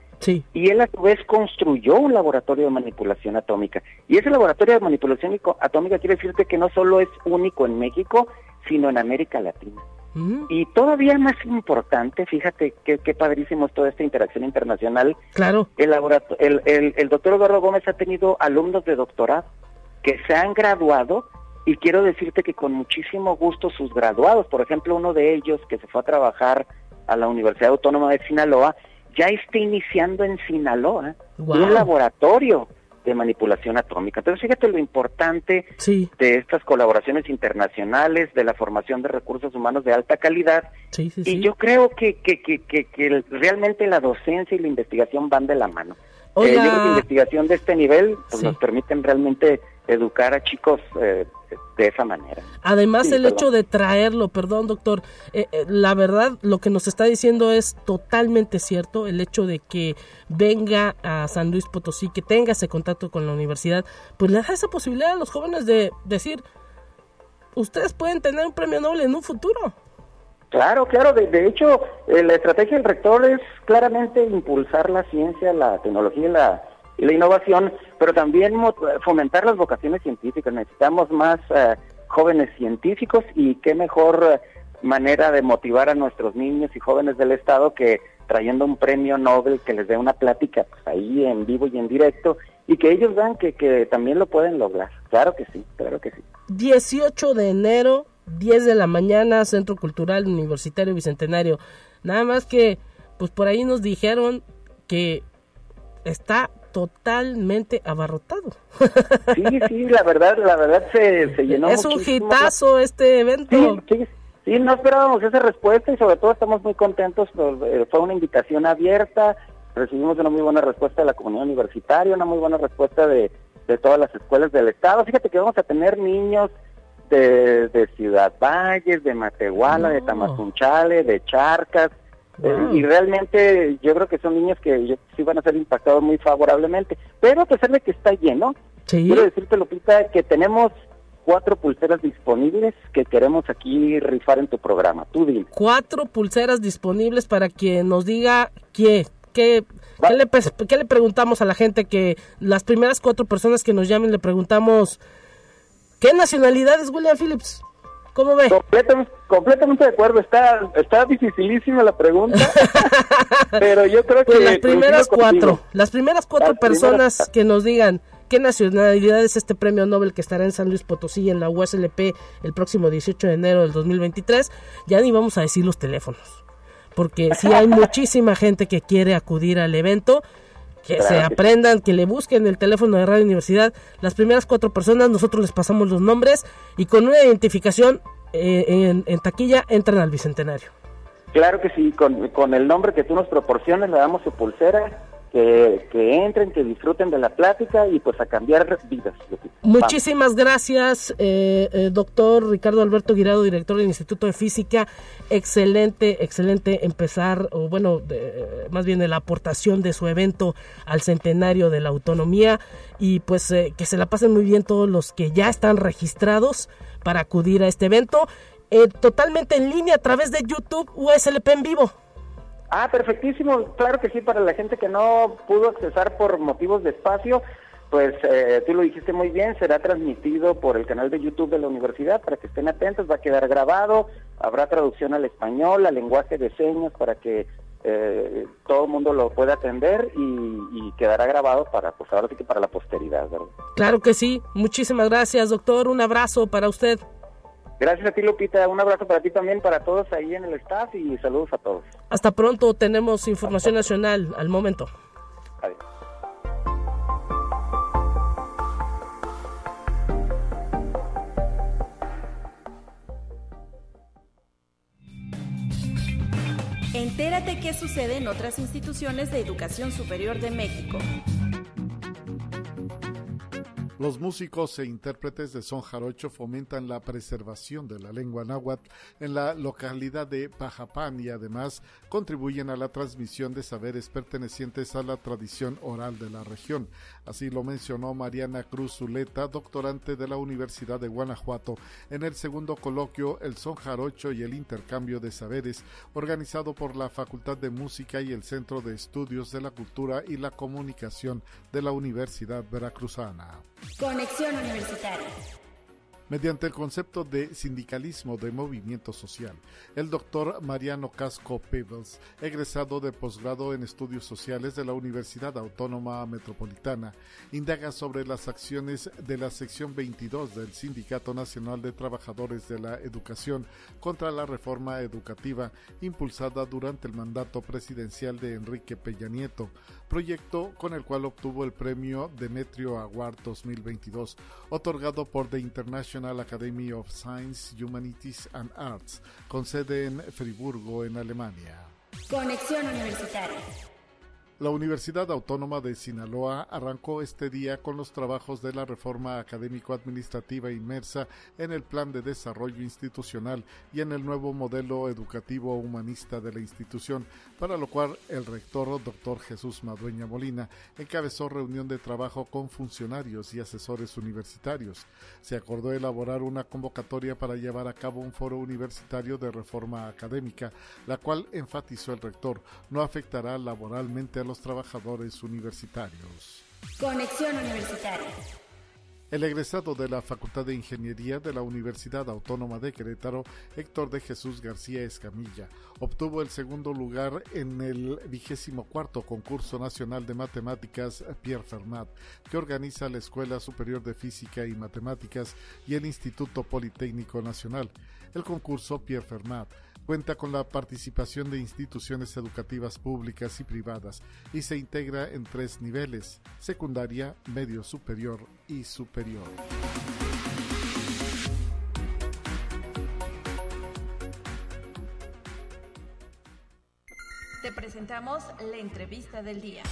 y él a su vez construyó un laboratorio de manipulación atómica. Y ese laboratorio de manipulación atómica quiere decirte que no solo es único en México, sino en América Latina. Mm. Y todavía más importante, fíjate qué, padrísimo es toda esta interacción internacional. Claro. El, el, el, el doctor Eduardo Gómez ha tenido alumnos de doctorado que se han graduado y quiero decirte que con muchísimo gusto sus graduados, por ejemplo, uno de ellos que se fue a trabajar a la Universidad Autónoma de Sinaloa, ya está iniciando en Sinaloa un laboratorio de manipulación atómica. Entonces, fíjate lo importante de estas colaboraciones internacionales, de la formación de recursos humanos de alta calidad. y yo creo que, que, que, que, realmente la docencia y la investigación van de la mano. Eh, yo creo que investigación de este nivel pues, nos permiten realmente educar a chicos eh, de esa manera. Además, el hecho de traerlo, perdón doctor, eh, eh, la verdad lo que nos está diciendo es totalmente cierto, el hecho de que venga a San Luis Potosí, que tenga ese contacto con la universidad, pues le da esa posibilidad a los jóvenes de decir, ustedes pueden tener un premio Nobel en un futuro. Claro, claro, de, de hecho, la estrategia del rector es claramente impulsar la ciencia, la tecnología y la y la innovación, pero también fomentar las vocaciones científicas. Necesitamos más eh, jóvenes científicos y qué mejor eh, manera de motivar a nuestros niños y jóvenes del Estado que trayendo un premio Nobel que les dé una plática pues, ahí en vivo y en directo y que ellos vean que, que también lo pueden lograr. Claro que sí, claro que sí. 18 de enero, 10 de la mañana, Centro Cultural Universitario Bicentenario. Nada más que, pues por ahí nos dijeron que está totalmente abarrotado. Sí, sí, la verdad, la verdad se, llenó. Es un hitazo este evento. Sí, sí, no esperábamos esa respuesta y sobre todo estamos muy contentos. Eh, fue una invitación abierta, recibimos una muy buena respuesta de la comunidad universitaria, una muy buena respuesta de, de todas las escuelas del estado. Fíjate que vamos a tener niños de, de Ciudad Valles, de Matehuala, de Tamazunchale, de Charcas, eh, y realmente yo creo que son niños que sí van a ser impactados muy favorablemente. Pero a pesar de que está lleno, quiero decirte, Lupita, que tenemos cuatro pulseras disponibles que queremos aquí rifar en tu programa. Tú dime. Cuatro pulseras disponibles para quien nos diga qué, qué, qué le, qué le preguntamos a la gente que las primeras cuatro personas que nos llamen le preguntamos ¿qué nacionalidad es William Phillips? ¿Cómo ve? Completamente, de acuerdo. Está, está dificilísima la pregunta. *laughs* pero yo creo pues que. Las primeras cuatro. Las primeras cuatro personas que nos digan qué nacionalidad es este premio Nobel que estará en San Luis Potosí en la USLP el próximo 18 de enero del 2023, ya ni vamos a decir los teléfonos. Porque si hay *laughs* muchísima gente que quiere acudir al evento que se aprendan, que le busquen el teléfono de Radio Universidad. Las primeras cuatro personas, nosotros les pasamos los nombres y con una identificación eh, en, taquilla entran al Bicentenario. Claro que sí, con, con el nombre que tú nos proporciones le damos su pulsera que, entren, que disfruten de la plática y pues a cambiar vidas. Muchísimas gracias, eh, eh, doctor Ricardo Alberto Guirado, director del Instituto de Física. Excelente, excelente empezar, o bueno, más bien la aportación de su evento al centenario de la autonomía y pues eh, que se la pasen muy bien todos los que ya están registrados para acudir a este evento. totalmente en línea a través de YouTube USLP en vivo. Ah, perfectísimo. Claro que sí, para la gente que no pudo accesar por motivos de espacio, pues eh, tú lo dijiste muy bien, será transmitido por el canal de YouTube de la universidad para que estén atentos, va a quedar grabado, habrá traducción al español, al lenguaje de señas para que eh, todo el mundo lo pueda atender y, quedará grabado para, pues ahora sí que para la posteridad, ¿verdad? Claro que sí. Muchísimas gracias, doctor. Un abrazo para usted. Gracias a ti, Lupita. Un abrazo para ti también, para todos ahí en el staff y saludos a todos. Hasta pronto. Tenemos información nacional al momento. Adiós. Entérate qué sucede en otras instituciones de educación superior de México. Los músicos e intérpretes de son jarocho fomentan la preservación de la lengua náhuatl en la localidad de Pajapán y además contribuyen a la transmisión de saberes pertenecientes a la tradición oral de la región. Así lo mencionó Mariana Cruz Zuleta, doctorante de la Universidad de Guanajuato, en el segundo coloquio El son jarocho y el intercambio de saberes, organizado por la Facultad de Música y el Centro de Estudios de la Cultura y la Comunicación de la Universidad Veracruzana. Conexión Universitaria mediante el concepto de sindicalismo de movimiento social. El doctor Mariano Casco Peebles, egresado de posgrado en estudios sociales de la Universidad Autónoma Metropolitana, indaga sobre las acciones de la sección 22 del Sindicato Nacional de Trabajadores de la Educación contra la reforma educativa impulsada durante el mandato presidencial de Enrique Peña Nieto, proyecto con el cual obtuvo el premio Demetrio Award 2022, otorgado por The International Academy of Science, Humanities and Arts, con sede en Friburgo, en Alemania. Conexión Universitaria. La Universidad Autónoma de Sinaloa arrancó este día con los trabajos de la reforma académico-administrativa inmersa en el plan de desarrollo institucional y en el nuevo modelo educativo humanista de la institución, para lo cual el rector, doctor Jesús Madueña Molina, encabezó reunión de trabajo con funcionarios y asesores universitarios. Se acordó elaborar una convocatoria para llevar a cabo un foro universitario de reforma académica, la cual, enfatizó el rector, no afectará laboralmente a los trabajadores universitarios. Conexión Universitaria. El egresado de la Facultad de Ingeniería de la Universidad Autónoma de Querétaro, Héctor de Jesús García Escamilla, obtuvo el segundo lugar en el vigésimo cuarto concurso nacional de matemáticas Pierre Fermat, que organiza la Escuela Superior de Física y Matemáticas y el Instituto Politécnico Nacional. El concurso Pierre Fermat Cuenta con la participación de instituciones educativas públicas y privadas y se integra en tres niveles, secundaria, medio superior y superior. Te presentamos la entrevista del día.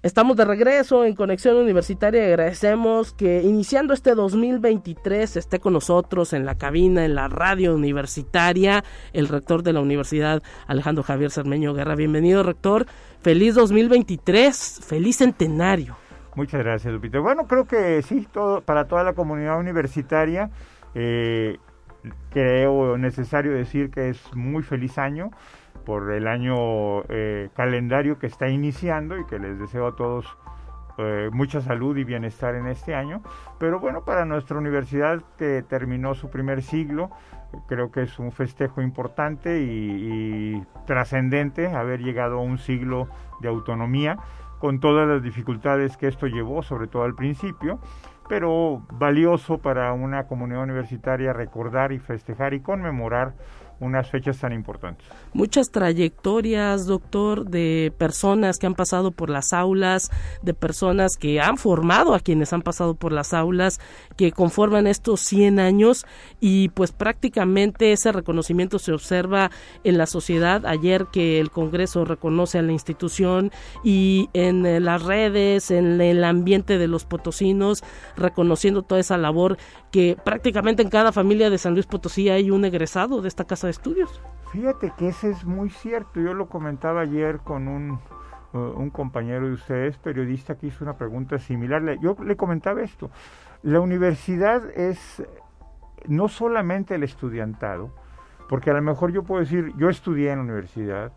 Estamos de regreso en Conexión Universitaria y agradecemos que iniciando este 2023 esté con nosotros en la cabina, en la radio universitaria, el rector de la universidad, Alejandro Javier Cermeño Guerra. Bienvenido, rector. Feliz 2023, feliz centenario. Muchas gracias, Lupito. Bueno, creo que sí, todo, para toda la comunidad universitaria, eh, creo necesario decir que es muy feliz año por el año eh, calendario que está iniciando y que les deseo a todos eh, mucha salud y bienestar en este año. Pero bueno, para nuestra universidad que terminó su primer siglo, creo que es un festejo importante y, trascendente haber llegado a un siglo de autonomía con todas las dificultades que esto llevó, sobre todo al principio, pero valioso para una comunidad universitaria recordar y festejar y conmemorar unas fechas tan importantes. Muchas trayectorias, doctor, de personas que han pasado por las aulas, de personas que han formado a quienes han pasado por las aulas, que conforman estos 100 años y pues prácticamente ese reconocimiento se observa en la sociedad. Ayer que el Congreso reconoce a la institución y en eh, las redes, en el ambiente de los potosinos, reconociendo toda esa labor que prácticamente en cada familia de San Luis Potosí hay un egresado de esta casa estudios. Fíjate que ese es muy cierto. Yo lo comentaba ayer con un, uh, un compañero de ustedes, periodista, que hizo una pregunta similar. Yo le comentaba esto. La universidad es no solamente el estudiantado, porque a lo mejor yo puedo decir, yo estudié en la universidad,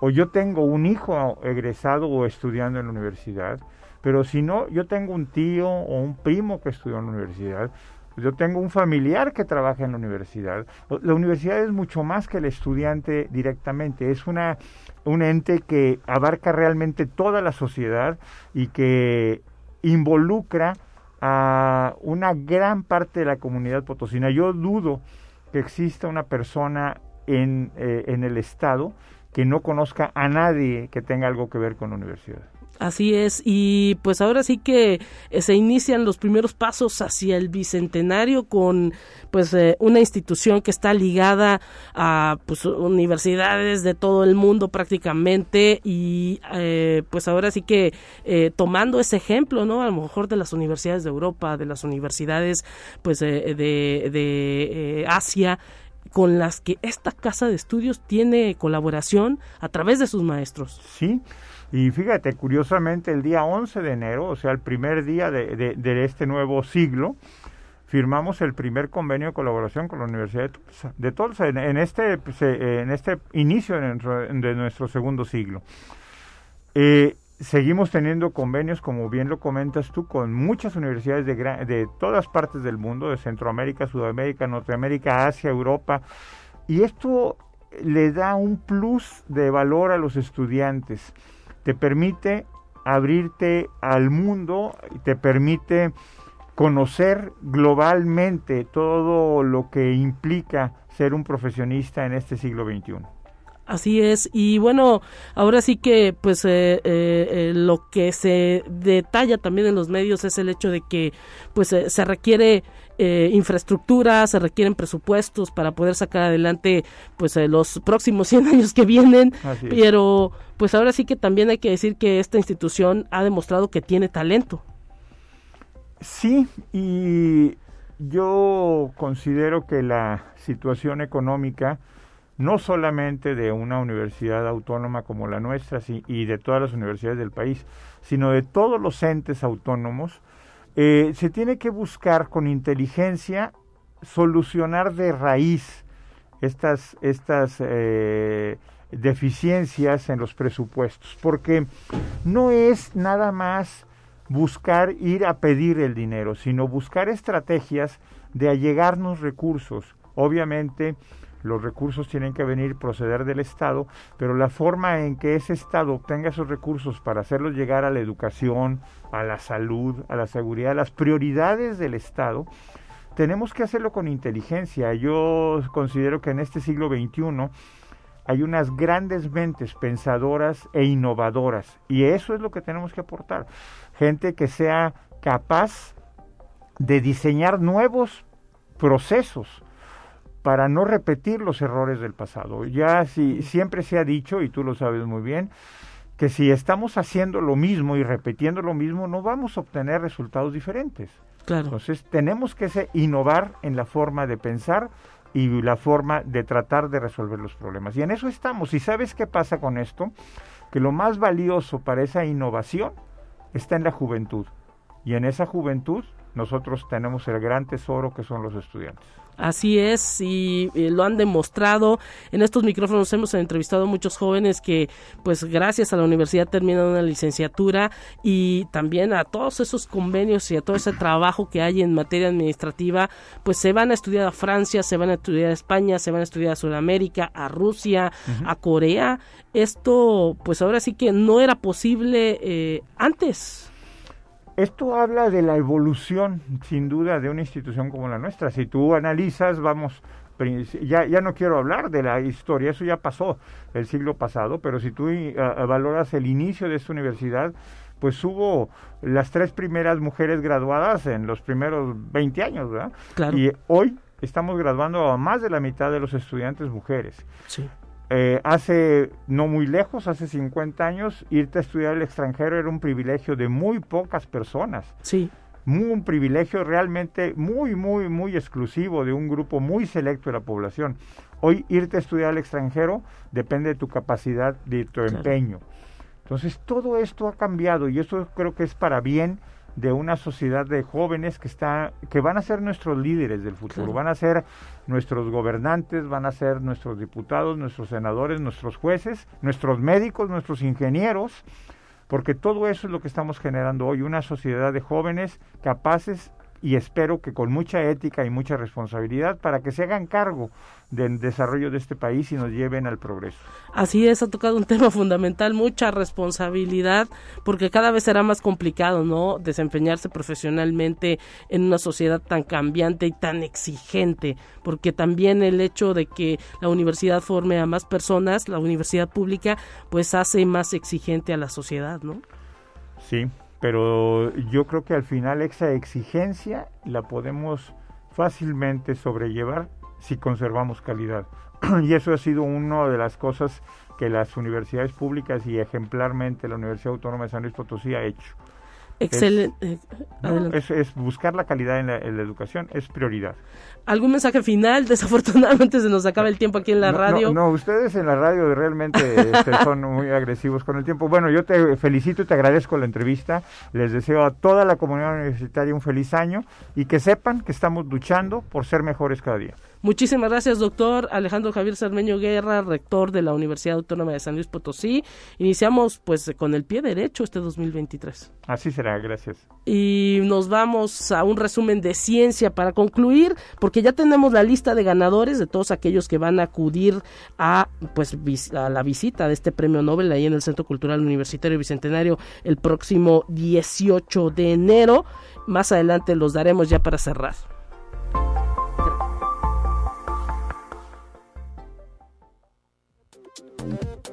o yo tengo un hijo egresado o estudiando en la universidad, pero si no, yo tengo un tío o un primo que estudió en la universidad, yo tengo un familiar que trabaja en la universidad. La universidad es mucho más que el estudiante directamente, es una un ente que abarca realmente toda la sociedad y que involucra a una gran parte de la comunidad potosina. Yo dudo que exista una persona en, eh, en el Estado que no conozca a nadie que tenga algo que ver con la universidad. Así es, y pues ahora sí que eh, se inician los primeros pasos hacia el bicentenario con pues eh, una institución que está ligada a pues universidades de todo el mundo prácticamente y eh, pues ahora sí que tomando ese ejemplo, ¿no? A lo mejor de las universidades de Europa, de las universidades pues de, de Asia, con las que esta casa de estudios tiene colaboración a través de sus maestros. Sí, y fíjate, curiosamente el día 11 de enero, o sea, el primer día de, este nuevo siglo, firmamos el primer convenio de colaboración con la Universidad de Tulsa, de en, este, pues, eh, en este inicio de nuestro, segundo siglo. Eh, seguimos teniendo convenios, como bien lo comentas tú, con muchas universidades de, de todas partes del mundo, de Centroamérica, Sudamérica, Norteamérica, Asia, Europa, y esto le da un plus de valor a los estudiantes te permite abrirte al mundo, te permite conocer globalmente todo lo que implica ser un profesionista en este siglo XXI. Así es, y bueno, ahora sí que pues eh, eh, lo que se detalla también en los medios es el hecho de que pues eh, se requiere eh, infraestructura, se requieren presupuestos para poder sacar adelante pues eh, los próximos *laughs* 100 años que vienen, pero pues ahora sí que también hay que decir que esta institución ha demostrado que tiene talento. Sí, y yo considero que la situación económica no solamente de una universidad autónoma como la nuestra y de todas las universidades del país, sino de todos los entes autónomos, eh, se tiene que buscar con inteligencia solucionar de raíz estas, estas eh, deficiencias en los presupuestos, porque no es nada más buscar ir a pedir el dinero, sino buscar estrategias de allegarnos recursos. Obviamente, los recursos tienen que venir, proceder del Estado, pero la forma en que ese Estado obtenga esos recursos para hacerlos llegar a la educación, a la salud, a la seguridad, a las prioridades del Estado, tenemos que hacerlo con inteligencia. Yo considero que en este siglo XXI hay unas grandes mentes pensadoras e innovadoras y eso es lo que tenemos que aportar. Gente que sea capaz de diseñar nuevos procesos para no repetir los errores del pasado. Ya si siempre se ha dicho y tú lo sabes muy bien que si estamos haciendo lo mismo y repitiendo lo mismo no vamos a obtener resultados diferentes. Claro. Entonces tenemos que innovar en la forma de pensar y la forma de tratar de resolver los problemas. Y en eso estamos. ¿Y sabes qué pasa con esto? Que lo más valioso para esa innovación está en la juventud. Y en esa juventud nosotros tenemos el gran tesoro que son los estudiantes. Así es, y, lo han demostrado. En estos micrófonos hemos entrevistado a muchos jóvenes que, pues gracias a la universidad terminan una licenciatura y también a todos esos convenios y a todo ese trabajo que hay en materia administrativa, pues se van a estudiar a Francia, se van a estudiar a España, se van a estudiar a Sudamérica, a Rusia, a Corea. Esto, pues ahora sí que no era posible eh, antes. Esto habla de la evolución, sin duda, de una institución como la nuestra. Si tú analizas, vamos, ya, ya no quiero hablar de la historia, eso ya pasó el siglo pasado, pero si tú eh, valoras el inicio de esta universidad, pues hubo las tres primeras mujeres graduadas en los primeros 20 años, ¿verdad? Y hoy estamos graduando a más de la mitad de los estudiantes mujeres. Sí. Eh, hace no muy lejos, hace 50 años, irte a estudiar al extranjero era un privilegio de muy pocas personas. Sí. un privilegio realmente muy, muy, muy exclusivo de un grupo muy selecto de la población. Hoy irte a estudiar al extranjero depende de tu capacidad, de tu empeño. Entonces todo esto ha cambiado y eso creo que es para bien de una sociedad de jóvenes que está que van a ser nuestros líderes del futuro, van a ser nuestros gobernantes, van a ser nuestros diputados, nuestros senadores, nuestros jueces, nuestros médicos, nuestros ingenieros, porque todo eso es lo que estamos generando hoy, una sociedad de jóvenes capaces y espero que con mucha ética y mucha responsabilidad para que se hagan cargo del desarrollo de este país y nos lleven al progreso. Así es, ha tocado un tema *laughs* fundamental, mucha responsabilidad, porque cada vez será más complicado, ¿no? Desempeñarse profesionalmente en una sociedad tan cambiante y tan exigente, porque también el hecho de que la universidad forme a más personas, la universidad pública, pues hace más exigente a la sociedad, ¿no? Sí, pero yo creo que al final esa exigencia la podemos fácilmente sobrellevar si conservamos calidad. *clears throat* y eso ha sido una de las cosas que las universidades públicas y ejemplarmente la Universidad Autónoma de San Luis Potosí ha hecho. Excelente. Es, buscar la calidad en la, educación, es prioridad. ¿Algún mensaje final? *laughs* Desafortunadamente se nos acaba el tiempo aquí en la radio. No, ustedes en la radio realmente este, *laughs* son muy agresivos con el tiempo. Bueno, yo te felicito y te agradezco la entrevista. Les deseo a toda la comunidad universitaria un feliz año y que sepan que estamos luchando por ser mejores cada día. Muchísimas gracias, doctor Alejandro Javier Sarmeño Guerra, rector de la Universidad Autónoma de San Luis Potosí. Iniciamos pues con el pie derecho este 2023. Así será, gracias. Y nos vamos a un resumen de ciencia para concluir, porque ya tenemos la lista de ganadores de todos aquellos que van a acudir a pues a la visita de este premio Nobel ahí en el Centro Cultural Universitario Bicentenario el próximo 18 de enero. Más adelante los daremos ya para cerrar.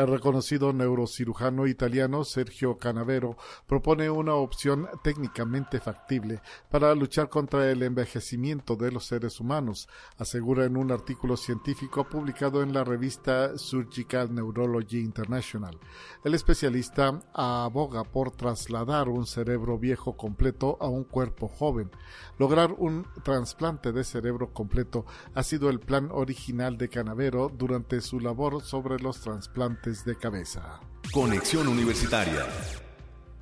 El reconocido neurocirujano italiano Sergio Canavero propone una opción técnicamente factible para luchar contra el envejecimiento de los seres humanos, asegura en un artículo científico publicado en la revista Surgical Neurology International. El especialista aboga por trasladar un cerebro viejo completo a un cuerpo joven. Lograr un trasplante de cerebro completo ha sido el plan original de Canavero durante su labor sobre los trasplantes de cabeza. Conexión Universitaria.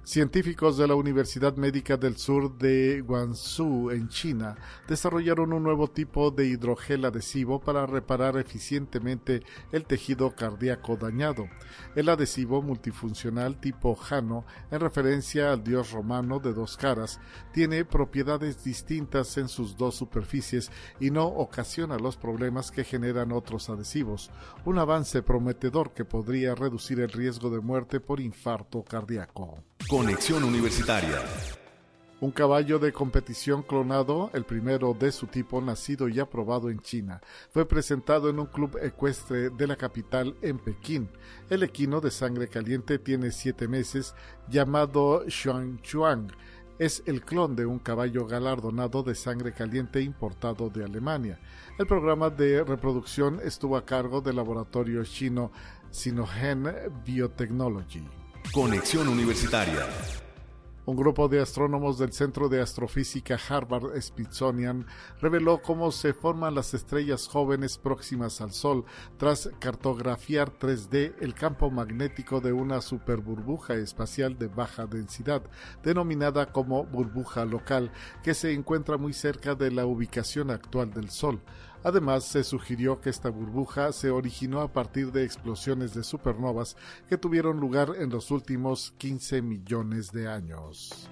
Científicos de la Universidad Médica del Sur de Guangzhou, en China, desarrollaron un nuevo tipo de hidrogel adhesivo para reparar eficientemente el tejido cardíaco dañado. El adhesivo multifuncional tipo Jano, en referencia al dios romano de dos caras, tiene propiedades distintas en sus dos superficies y no ocasiona los problemas que generan otros adhesivos, un avance prometedor que podría reducir el riesgo de muerte por infarto cardíaco. Conexión Universitaria. Un caballo de competición clonado, el primero de su tipo nacido y aprobado en China, fue presentado en un club ecuestre de la capital en Pekín. El equino de sangre caliente tiene siete meses, llamado Xuanchuang. Es el clon de un caballo galardonado de sangre caliente importado de Alemania. El programa de reproducción estuvo a cargo del laboratorio chino Sinogen Biotechnology. Conexión Universitaria. Un grupo de astrónomos del Centro de Astrofísica Harvard Smithsonian reveló cómo se forman las estrellas jóvenes próximas al Sol tras cartografiar 3D el campo magnético de una superburbuja espacial de baja densidad, denominada como burbuja local, que se encuentra muy cerca de la ubicación actual del Sol. Además, se sugirió que esta burbuja se originó a partir de explosiones de supernovas que tuvieron lugar en los últimos 15 millones de años.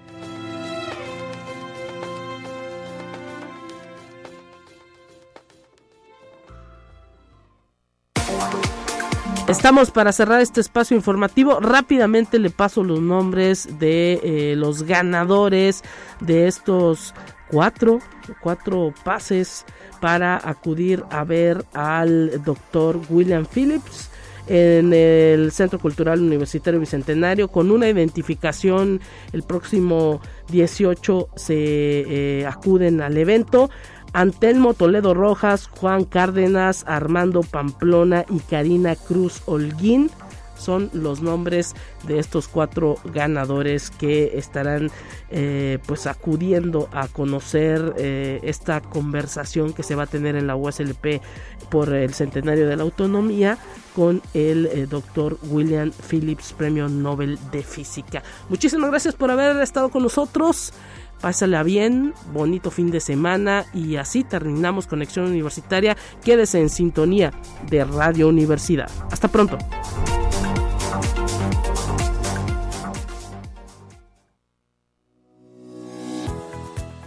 Estamos para cerrar este espacio informativo. Rápidamente le paso los nombres de eh, los ganadores de estos cuatro, cuatro pases para acudir a ver al doctor William Phillips en el Centro Cultural Universitario Bicentenario con una identificación el próximo 18 se eh, acuden al evento Antelmo Toledo Rojas, Juan Cárdenas, Armando Pamplona y Karina Cruz Holguín son los nombres de estos cuatro ganadores que estarán eh, pues acudiendo a conocer eh, esta conversación que se va a tener en la USLP por el centenario de la autonomía con el eh, doctor William Phillips, premio Nobel de Física. Muchísimas gracias por haber estado con nosotros. Pásala bien, bonito fin de semana y así terminamos Conexión Universitaria. Quédese en sintonía de Radio Universidad. Hasta pronto.